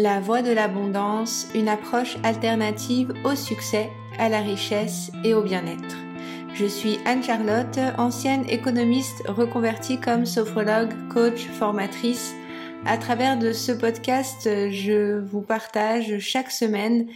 La voie de l'abondance, une approche alternative au succès, à la richesse et au bien-être. Je suis Anne-Charlotte, ancienne économiste reconvertie comme sophrologue, coach, formatrice. À travers de ce podcast, je vous partage chaque semaine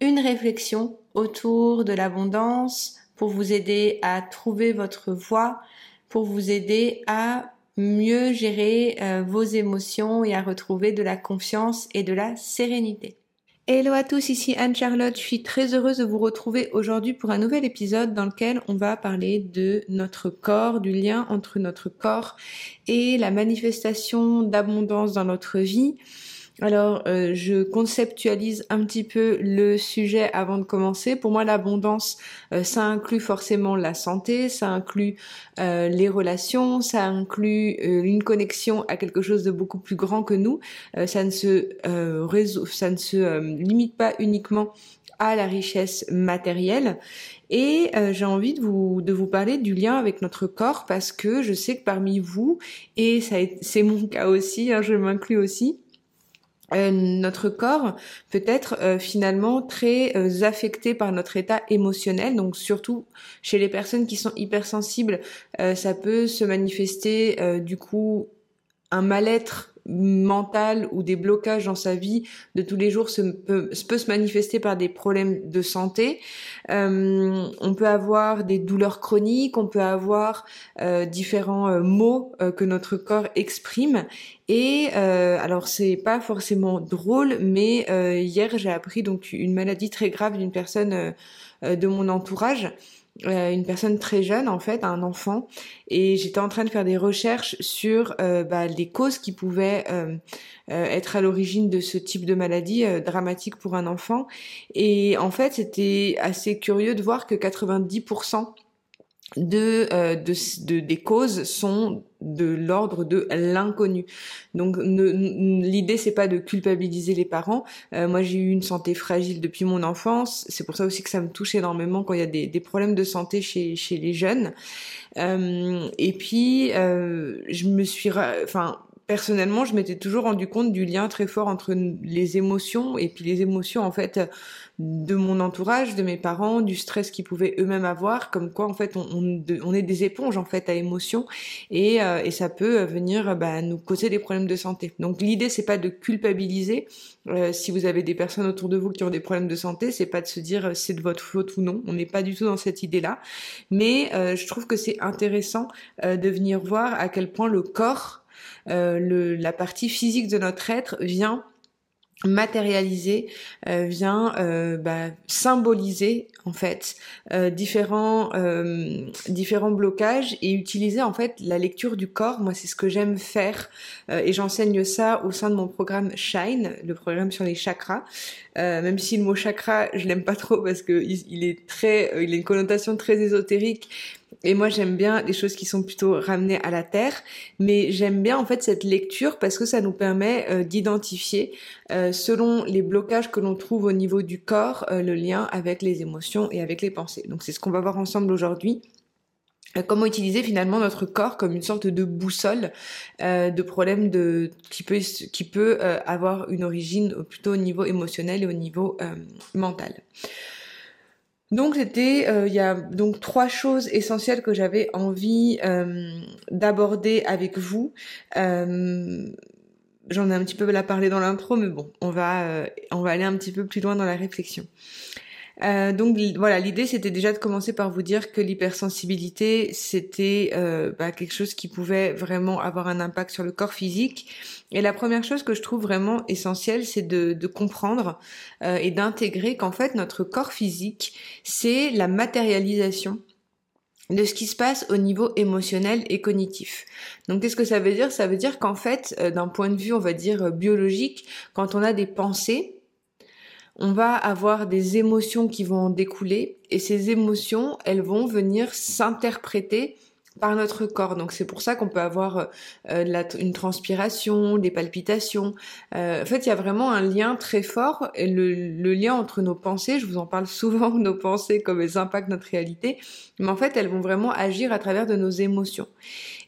une réflexion autour de l'abondance pour vous aider à trouver votre voie, pour vous aider à mieux gérer euh, vos émotions et à retrouver de la confiance et de la sérénité. Hello à tous, ici Anne-Charlotte, je suis très heureuse de vous retrouver aujourd'hui pour un nouvel épisode dans lequel on va parler de notre corps, du lien entre notre corps et la manifestation d'abondance dans notre vie. Alors, euh, je conceptualise un petit peu le sujet avant de commencer. Pour moi, l'abondance, euh, ça inclut forcément la santé, ça inclut euh, les relations, ça inclut une connexion à quelque chose de beaucoup plus grand que nous. ça ne se limite pas uniquement à la richesse matérielle. Et j'ai envie de vous parler du lien avec notre corps parce que je sais que parmi vous et c'est mon cas aussi, hein, je m'inclus aussi euh, notre corps peut être euh, finalement très euh, affecté par notre état émotionnel. Donc surtout chez les personnes qui sont hypersensibles, ça peut se manifester du coup un mal-être mental ou des blocages dans sa vie de tous les jours se peut, se manifester par des problèmes de santé. Euh, on peut avoir des douleurs chroniques, on peut avoir euh, différents euh, mots que notre corps exprime. Et alors c'est pas forcément drôle, mais hier j'ai appris donc une maladie très grave d'une personne de mon entourage. Euh, une personne très jeune en fait, un enfant, et j'étais en train de faire des recherches sur euh, bah, les causes qui pouvaient euh, être à l'origine de ce type de maladie dramatique pour un enfant. Et en fait, c'était assez curieux de voir que 90% de, euh, de, de, des causes sont de l'ordre de l'inconnu. Donc l'idée c'est pas de culpabiliser les parents. Euh, moi j'ai eu une santé fragile depuis mon enfance. C'est pour ça aussi que ça me touche énormément quand il y a des, problèmes de santé chez, chez les jeunes. Euh, et puis euh, je me suis, enfin personnellement, je m'étais toujours rendu compte du lien très fort entre les émotions et puis les émotions en fait de mon entourage, de mes parents, du stress qu'ils pouvaient eux-mêmes avoir, comme quoi en fait on, est des éponges en fait à émotions et, euh, et ça peut venir bah, nous causer des problèmes de santé. Donc l'idée c'est pas de culpabiliser. Euh, si vous avez des personnes autour de vous qui ont des problèmes de santé, c'est pas de se dire euh, c'est de votre faute ou non. On n'est pas du tout dans cette idée-là. Mais je trouve que c'est intéressant de venir voir à quel point le corps euh, le, la partie physique de notre être vient matérialiser euh, vient euh, bah, symboliser en fait euh, différents euh, différents blocages et utiliser en fait la lecture du corps. Moi c'est ce que j'aime faire euh, et j'enseigne ça au sein de mon programme Shine le programme sur les chakras. Même si le mot chakra je l'aime pas trop parce que il, il est très il a une connotation très ésotérique et moi, j'aime bien les choses qui sont plutôt ramenées à la terre, mais j'aime bien en fait cette lecture parce que ça nous permet euh, d'identifier, euh, selon les blocages que l'on trouve au niveau du corps, euh, le lien avec les émotions et avec les pensées. Donc c'est ce qu'on va voir ensemble aujourd'hui comment utiliser finalement notre corps comme une sorte de boussole de problème de qui peut qui peut avoir une origine plutôt au niveau émotionnel et au niveau mental. Donc c'était, euh, il y a donc trois choses essentielles que j'avais envie euh, d'aborder avec vous. Euh, j'en ai un petit peu la parlé dans l'intro, mais bon, on va on va aller un petit peu plus loin dans la réflexion. Euh, donc voilà, l'idée c'était déjà de commencer par vous dire que l'hypersensibilité c'était euh, bah, quelque chose qui pouvait vraiment avoir un impact sur le corps physique. Et la première chose que je trouve vraiment essentielle, c'est de, de, comprendre euh, et d'intégrer qu'en fait notre corps physique c'est la matérialisation de ce qui se passe au niveau émotionnel et cognitif. Donc qu'est-ce que ça veut dire? Ça veut dire qu'en fait, euh, d'un point de vue, on va dire biologique, quand on a des pensées, on va avoir des émotions qui vont en découler et ces émotions, elles vont venir s'interpréter par notre corps. Donc c'est pour ça qu'on peut avoir euh, une transpiration, des palpitations. Euh, en fait, il y a vraiment un lien très fort, le, lien entre nos pensées, je vous en parle souvent, nos pensées, comme elles impactent notre réalité, mais en fait, elles vont vraiment agir à travers de nos émotions.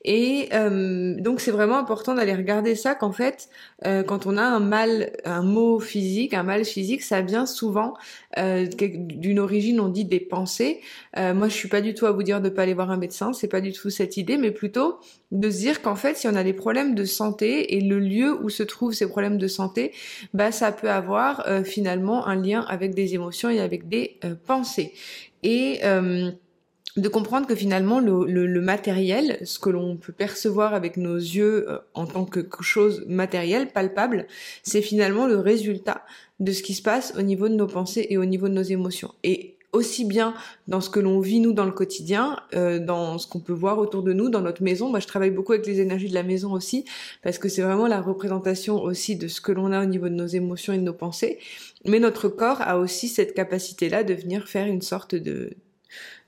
Et euh, donc c'est vraiment important d'aller regarder ça qu'en fait, euh, quand on a un mal, un mot physique, un mal physique, ça vient souvent euh, d'une origine, on dit des pensées. moi, je suis pas du tout à vous dire de pas aller voir un médecin, c'est pas du tout cette idée, mais plutôt de se dire qu'en fait, si on a des problèmes de santé et le lieu où se trouvent ces problèmes de santé, bah ça peut avoir finalement un lien avec des émotions et avec des pensées. Et de comprendre que finalement le, le, matériel, ce que l'on peut percevoir avec nos yeux euh, en tant que chose matérielle, palpable, c'est finalement le résultat de ce qui se passe au niveau de nos pensées et au niveau de nos émotions. Et aussi bien dans ce que l'on vit nous dans le quotidien, euh, dans ce qu'on peut voir autour de nous, dans notre maison. Moi, je travaille beaucoup avec les énergies de la maison aussi, parce que c'est vraiment la représentation aussi de ce que l'on a au niveau de nos émotions et de nos pensées. Mais notre corps a aussi cette capacité-là de venir faire une sorte de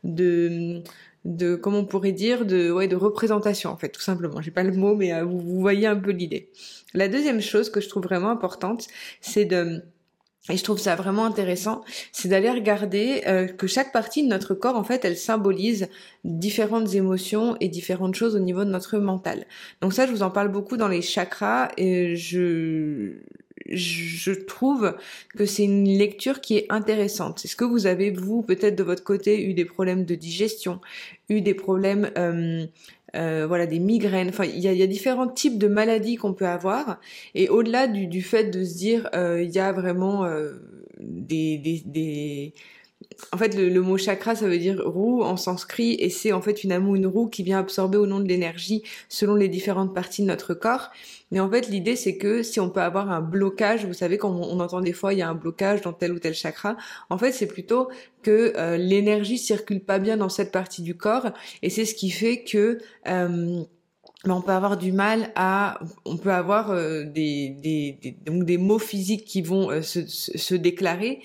de de comment on pourrait dire de ouais de représentation en fait tout simplement j'ai pas le mot mais euh, vous, voyez un peu l'idée la deuxième chose que je trouve vraiment importante c'est de et je trouve ça vraiment intéressant, c'est d'aller regarder euh, que chaque partie de notre corps, en fait, elle symbolise différentes émotions et différentes choses au niveau de notre mental. Donc ça, je vous en parle beaucoup dans les chakras et je je trouve que c'est une lecture qui est intéressante. Est-ce que vous avez, vous, peut-être de votre côté, eu des problèmes de digestion, eu des problèmes, euh, euh, voilà, des migraines? Enfin, il y a, y a, différents types de maladies qu'on peut avoir. Et au-delà du, du, fait de se dire, euh, il y a vraiment des, des, des en fait, le, mot chakra, ça veut dire roue en sanskrit, et c'est en fait finalement une roue qui vient absorber au nom de l'énergie selon les différentes parties de notre corps. Mais en fait, l'idée, c'est que si on peut avoir un blocage, vous savez, quand on, entend des fois, il y a un blocage dans tel ou tel chakra, en fait, c'est plutôt que euh, l'énergie circule pas bien dans cette partie du corps, et c'est ce qui fait que... Euh, on peut avoir du mal à, on peut avoir euh, des, donc des mots physiques qui vont euh, se, déclarer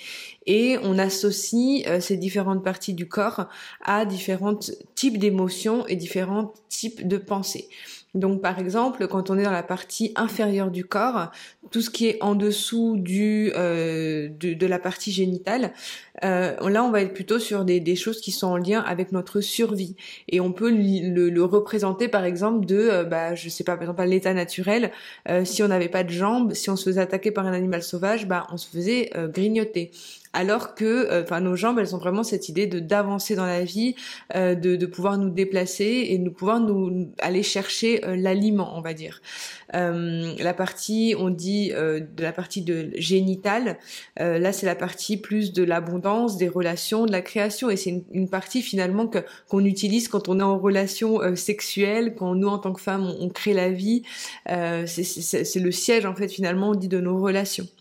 et on associe euh, ces différentes parties du corps à différents types d'émotions et différents types de pensées. Donc par exemple, quand on est dans la partie inférieure du corps, tout ce qui est en dessous du de, la partie génitale, euh, là on va être plutôt sur des, des, choses qui sont en lien avec notre survie. Et on peut le, le, représenter par exemple de, euh, bah je sais pas par exemple l'état naturel, euh, si on n'avait pas de jambes, si on se faisait attaquer par un animal sauvage, bah on se faisait euh, grignoter. Alors que euh, enfin nos jambes elles ont vraiment cette idée de d'avancer dans la vie euh, de, de pouvoir nous déplacer et de pouvoir nous aller chercher euh, l'aliment on va dire. La partie on dit de la partie de génitale là c'est la partie plus de l'abondance des relations de la création. Et c'est une, partie finalement que qu'on utilise quand on est en relation sexuelle quand nous en tant que femmes on, on crée la vie. C'est le siège en fait finalement on dit de nos relations. euh,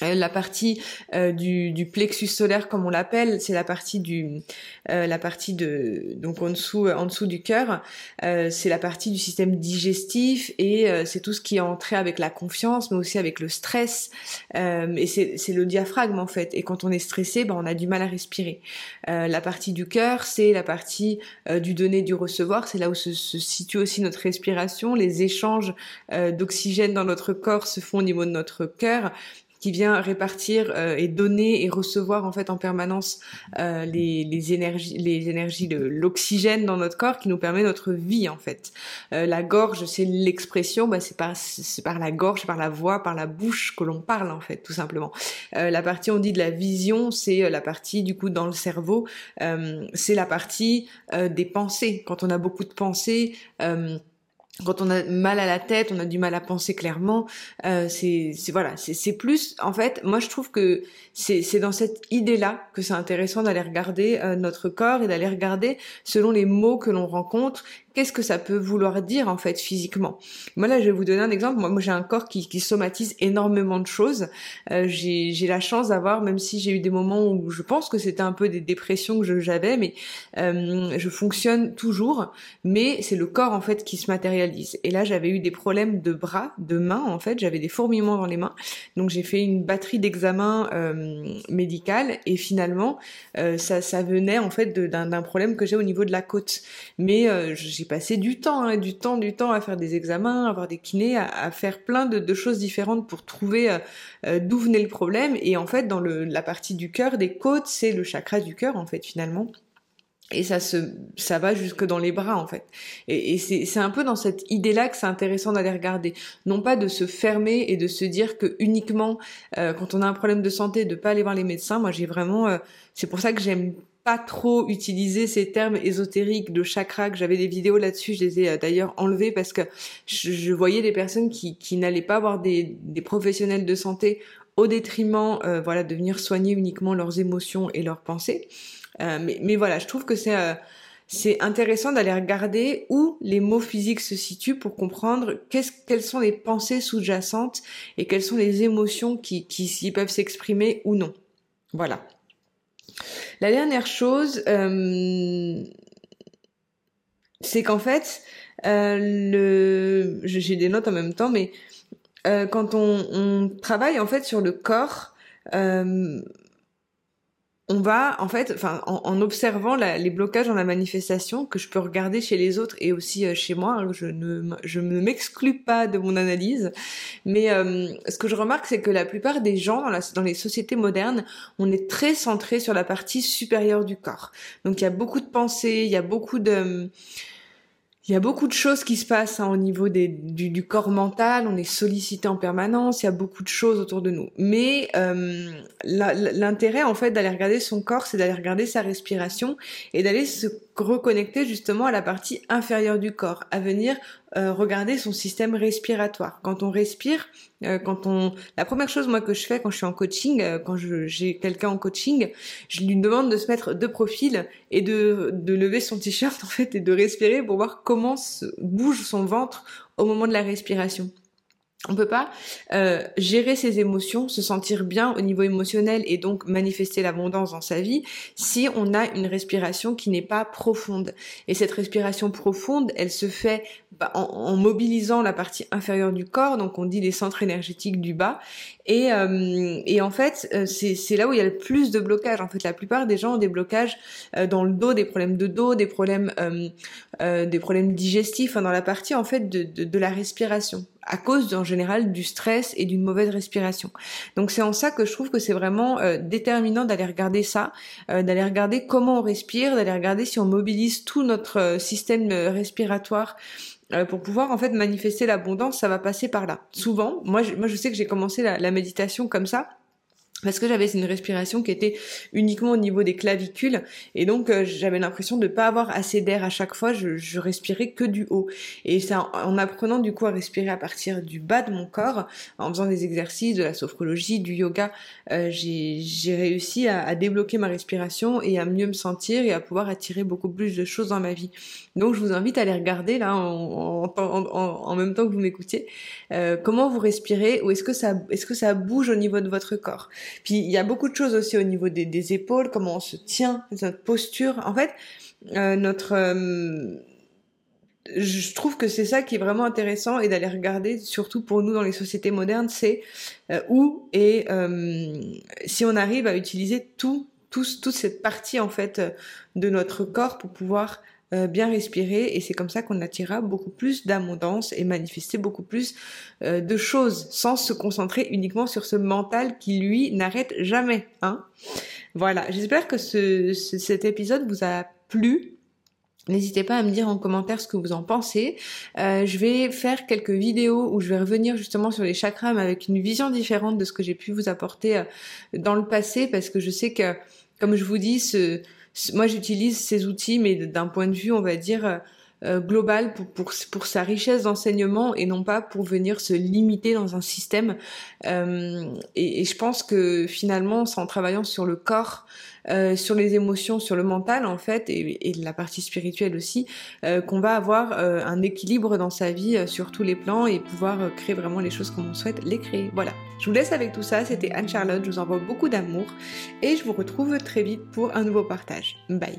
la partie euh, du, du, plexus solaire comme on l'appelle, c'est la partie du euh, la partie de donc en dessous en dessous du cœur, c'est la partie du système digestif et c'est tout ce qui est entré avec la confiance, mais aussi avec le stress. et c'est le diaphragme en fait. Et quand on est stressé, ben on a du mal à respirer. la partie du cœur, c'est la partie du donner du recevoir, c'est là où se, se, situe aussi notre respiration. Les échanges d'oxygène dans notre corps se font au niveau de notre cœur qui vient répartir euh, et donner et recevoir en fait en permanence euh, les, les, énergies, les énergies de l'oxygène dans notre corps qui nous permet notre vie en fait. Euh, la gorge, c'est l'expression, bah, c'est par c'est par la gorge, par la voix, par la bouche que l'on parle en fait, tout simplement. la partie on dit de la vision, c'est la partie du coup dans le cerveau, c'est la partie des pensées. Quand on a beaucoup de pensées quand on a mal à la tête, on a du mal à penser clairement. Euh, c'est voilà, c'est plus en fait. Moi, je trouve que c'est dans cette idée-là que c'est intéressant d'aller regarder euh, notre corps et d'aller regarder selon les mots que l'on rencontre qu'est-ce que ça peut vouloir dire en fait physiquement? Moi là, je vais vous donner un exemple. Moi, moi j'ai un corps qui, qui, somatise énormément de choses. Euh, j'ai la chance d'avoir, même si j'ai eu des moments où je pense que c'était un peu des dépressions que j'avais, mais euh, je fonctionne toujours. Mais c'est le corps en fait qui se matérialise. Et là, j'avais eu des problèmes de bras, de mains en fait. J'avais des fourmillements dans les mains. Donc j'ai fait une batterie d'examens euh, médical et finalement, euh, ça, ça venait en fait d'un problème que j'ai au niveau de la côte. Mais euh, j'ai passé du temps, hein, du temps, du temps à faire des examens, à avoir des kinés, à, faire plein de, choses différentes pour trouver euh, euh, d'où venait le problème. Et en fait, dans la partie du cœur, des côtes, c'est le chakra du cœur, en fait, finalement. et ça se ça va jusque dans les bras en fait et, c'est un peu dans cette idée là que c'est intéressant d'aller regarder non pas de se fermer et de se dire que uniquement euh, quand on a un problème de santé de pas aller voir les médecins moi j'ai vraiment c'est pour ça que j'aime pas trop utiliser ces termes ésotériques de chakra que j'avais des vidéos là-dessus je les ai euh, d'ailleurs enlevées parce que je, voyais des personnes qui qui n'allaient pas voir des professionnels de santé au détriment voilà de venir soigner uniquement leurs émotions et leurs pensées euh, mais, voilà, je trouve que c'est euh, intéressant d'aller regarder où les mots physiques se situent pour comprendre quelles sont les pensées sous-jacentes et quelles sont les émotions qui, qui, peuvent s'exprimer ou non. Voilà. La dernière chose, euh, c'est qu'en fait, euh, le, j'ai des notes en même temps, mais euh, quand on, on, travaille en fait sur le corps, on va en fait, en, observant les blocages dans la manifestation que je peux regarder chez les autres et aussi euh, chez moi, je ne je ne m'exclus pas de mon analyse, mais euh, ce que je remarque c'est que la plupart des gens dans, les sociétés modernes, on est très centré sur la partie supérieure du corps. Donc il y a beaucoup de pensées, il y a beaucoup de il y a beaucoup de choses qui se passent hein, au niveau du, corps mental, on est sollicité en permanence, il y a beaucoup de choses autour de nous. Mais euh, l'intérêt en fait d'aller regarder son corps, c'est d'aller regarder sa respiration et d'aller se reconnecter justement à la partie inférieure du corps, à venir euh, regarder son système respiratoire. Quand on respire, euh, quand on, la première chose moi que je fais quand je suis en coaching, euh, quand j'ai quelqu'un en coaching, je lui demande de se mettre de profil et de, de lever son t-shirt en fait et de respirer pour voir comment bouge son ventre au moment de la respiration. On peut pas euh, gérer ses émotions, se sentir bien au niveau émotionnel et donc manifester l'abondance dans sa vie si on a une respiration qui n'est pas profonde. Et cette respiration profonde, elle se fait bah, en, mobilisant la partie inférieure du corps, donc on dit les centres énergétiques du bas. Et, euh, et en fait, euh, c'est là où il y a le plus de blocages. En fait, la plupart des gens ont des blocages euh, dans le dos, des problèmes de dos, des problèmes, des problèmes digestifs, dans la partie en fait de, la respiration à cause en général du stress et d'une mauvaise respiration. Donc c'est en ça que je trouve que c'est vraiment déterminant d'aller regarder ça, d'aller regarder comment on respire, d'aller regarder si on mobilise tout notre système respiratoire pour pouvoir en fait manifester l'abondance, ça va passer par là. Souvent, moi je, moi je sais que j'ai commencé la méditation comme ça parce que j'avais une respiration qui était uniquement au niveau des clavicules et donc euh, j'avais l'impression de pas avoir assez d'air à chaque fois, je, je, respirais que du haut. Et c'est en, apprenant du coup à respirer à partir du bas de mon corps, en faisant des exercices, de la sophrologie, du yoga, euh, j'ai réussi à, à, débloquer ma respiration et à mieux me sentir et à pouvoir attirer beaucoup plus de choses dans ma vie. Donc je vous invite à aller regarder là en, en, en même temps que vous m'écoutiez euh, comment vous respirez ou est-ce que ça est-ce que ça bouge au niveau de votre corps? Puis il y a beaucoup de choses aussi au niveau des, épaules, comment on se tient, notre posture. En fait, euh, notre euh, je trouve que c'est ça qui est vraiment intéressant et d'aller regarder, surtout pour nous dans les sociétés modernes, c'est euh, où et si on arrive à utiliser tout, tout, toute cette partie en fait de notre corps pour pouvoir euh, bien respirer et c'est comme ça qu'on attirera beaucoup plus d'abondance et manifester beaucoup plus euh, de choses sans se concentrer uniquement sur ce mental qui lui n'arrête jamais. Hein voilà, j'espère que ce, cet épisode vous a plu. N'hésitez pas à me dire en commentaire ce que vous en pensez. Euh, je vais faire quelques vidéos où je vais revenir justement sur les chakras avec une vision différente de ce que j'ai pu vous apporter dans le passé parce que je sais que, comme je vous dis, ce, moi j'utilise ces outils, mais d'un point de vue, on va dire, euh, euh, global pour, pour, pour sa richesse d'enseignement et non pas pour venir se limiter dans un système. Euh, et, et, je pense que finalement, c'est en travaillant sur le corps, euh, sur les émotions, sur le mental en fait, et, et la partie spirituelle aussi, euh, qu'on va avoir euh, un équilibre dans sa vie sur tous les plans et pouvoir créer vraiment les choses comme on souhaite les créer. Voilà. Je vous laisse avec tout ça. C'était Anne-Charlotte. Je vous envoie beaucoup d'amour et je vous retrouve très vite pour un nouveau partage. Bye.